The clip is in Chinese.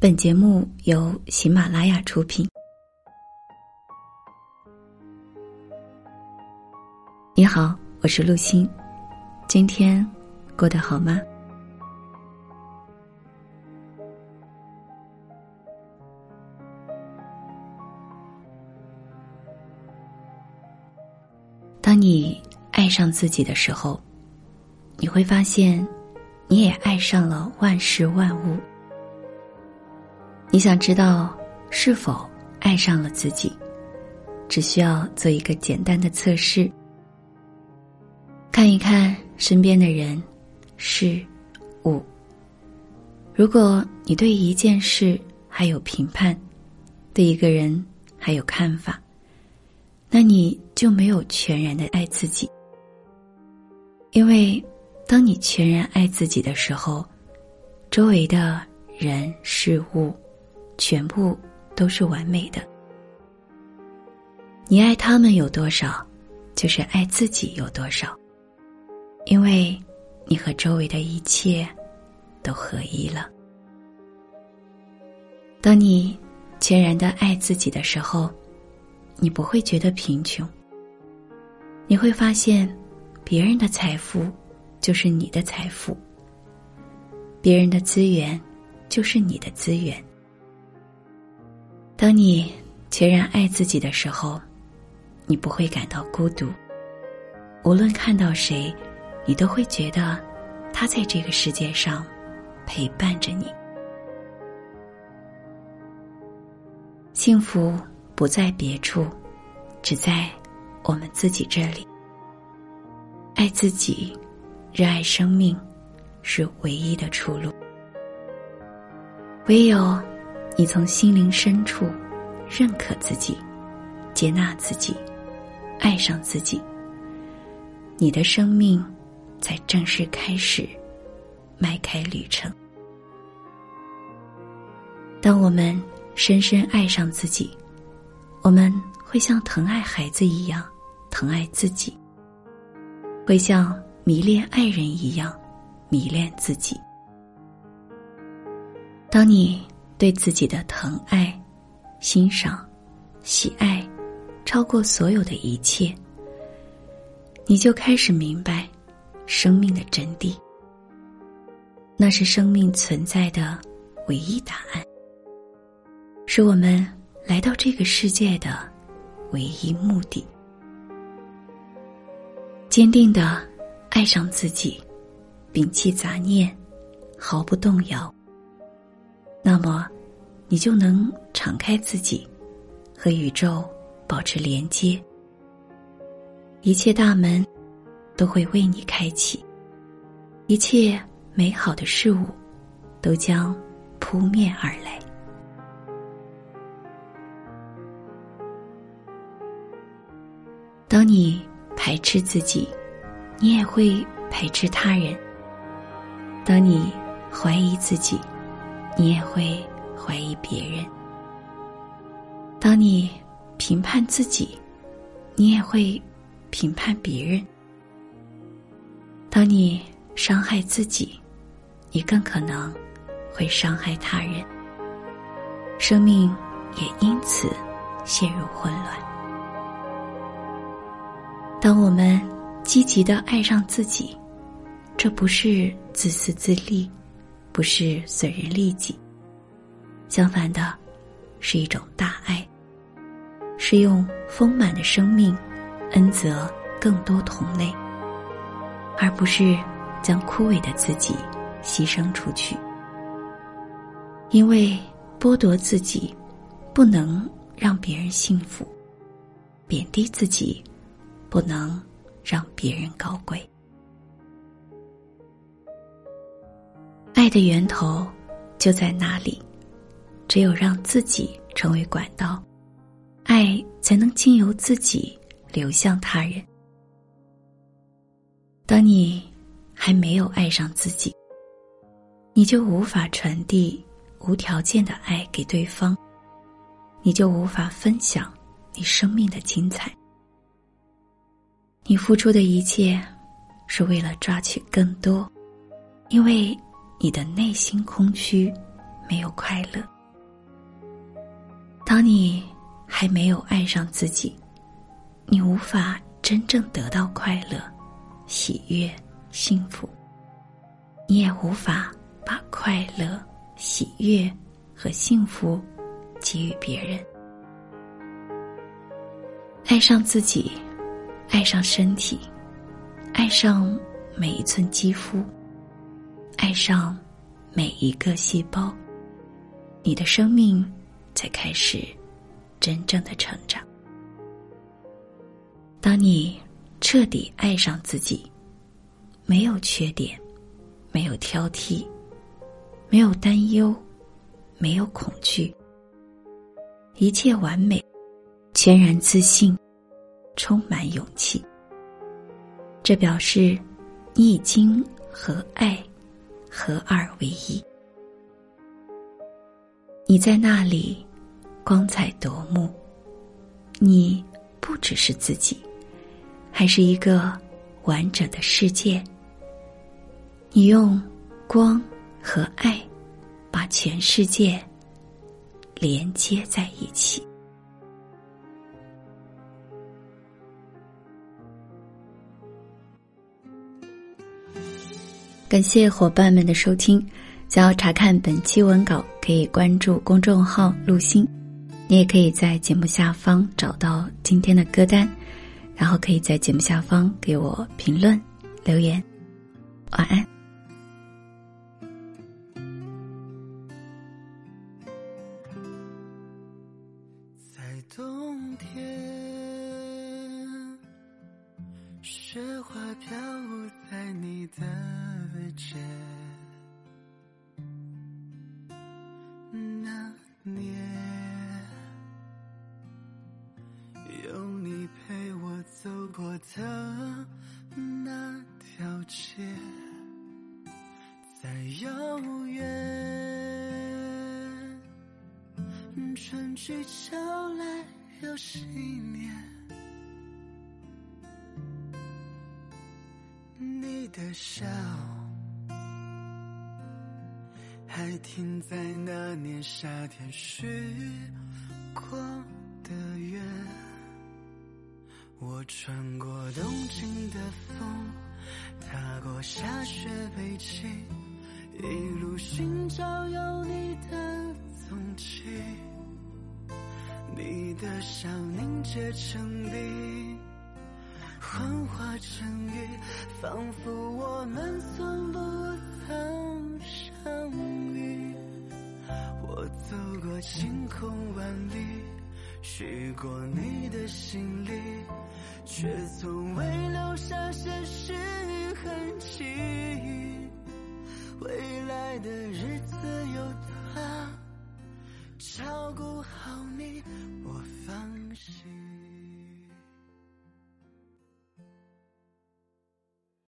本节目由喜马拉雅出品。你好，我是陆欣，今天过得好吗？当你爱上自己的时候，你会发现，你也爱上了万事万物。你想知道是否爱上了自己？只需要做一个简单的测试，看一看身边的人、事、物。如果你对一件事还有评判，对一个人还有看法，那你就没有全然的爱自己。因为当你全然爱自己的时候，周围的人事物。全部都是完美的。你爱他们有多少，就是爱自己有多少，因为你和周围的一切都合一了。当你全然的爱自己的时候，你不会觉得贫穷。你会发现，别人的财富就是你的财富，别人的资源就是你的资源。当你全然爱自己的时候，你不会感到孤独。无论看到谁，你都会觉得他在这个世界上陪伴着你。幸福不在别处，只在我们自己这里。爱自己，热爱生命，是唯一的出路。唯有。你从心灵深处认可自己，接纳自己，爱上自己，你的生命才正式开始迈开旅程。当我们深深爱上自己，我们会像疼爱孩子一样疼爱自己，会像迷恋爱人一样迷恋自己。当你。对自己的疼爱、欣赏、喜爱，超过所有的一切，你就开始明白生命的真谛。那是生命存在的唯一答案，是我们来到这个世界的唯一目的。坚定的爱上自己，摒弃杂念，毫不动摇。那么，你就能敞开自己，和宇宙保持连接。一切大门都会为你开启，一切美好的事物都将扑面而来。当你排斥自己，你也会排斥他人；当你怀疑自己，你也会怀疑别人。当你评判自己，你也会评判别人。当你伤害自己，你更可能会伤害他人。生命也因此陷入混乱。当我们积极的爱上自己，这不是自私自利。不是损人利己，相反的，是一种大爱，是用丰满的生命恩泽更多同类，而不是将枯萎的自己牺牲出去。因为剥夺自己，不能让别人幸福；贬低自己，不能让别人高贵。爱的源头就在那里，只有让自己成为管道，爱才能经由自己流向他人。当你还没有爱上自己，你就无法传递无条件的爱给对方，你就无法分享你生命的精彩。你付出的一切是为了抓取更多，因为。你的内心空虚，没有快乐。当你还没有爱上自己，你无法真正得到快乐、喜悦、幸福。你也无法把快乐、喜悦和幸福给予别人。爱上自己，爱上身体，爱上每一寸肌肤，爱上每一个细胞，你的生命才开始真正的成长。当你彻底爱上自己，没有缺点。没有挑剔，没有担忧，没有恐惧，一切完美，全然自信，充满勇气。这表示你已经和爱合二为一。你在那里光彩夺目，你不只是自己，还是一个完整的世界。你用光和爱把全世界连接在一起。感谢伙伴们的收听。想要查看本期文稿，可以关注公众号“陆星”。你也可以在节目下方找到今天的歌单，然后可以在节目下方给我评论留言。晚安。雪花飘舞在你的肩，那年有你陪我走过的那条街，在遥远，春去秋来又是一年。的笑，还停在那年夏天许过的愿。我穿过东京的风，踏过下雪北京，一路寻找有你的踪迹。你的笑凝结成冰。幻化成雨，仿佛我们从不曾相遇。我走过晴空万里，去过你的心里，却从未留下些许痕迹。未来的日子有他照顾好你。我放心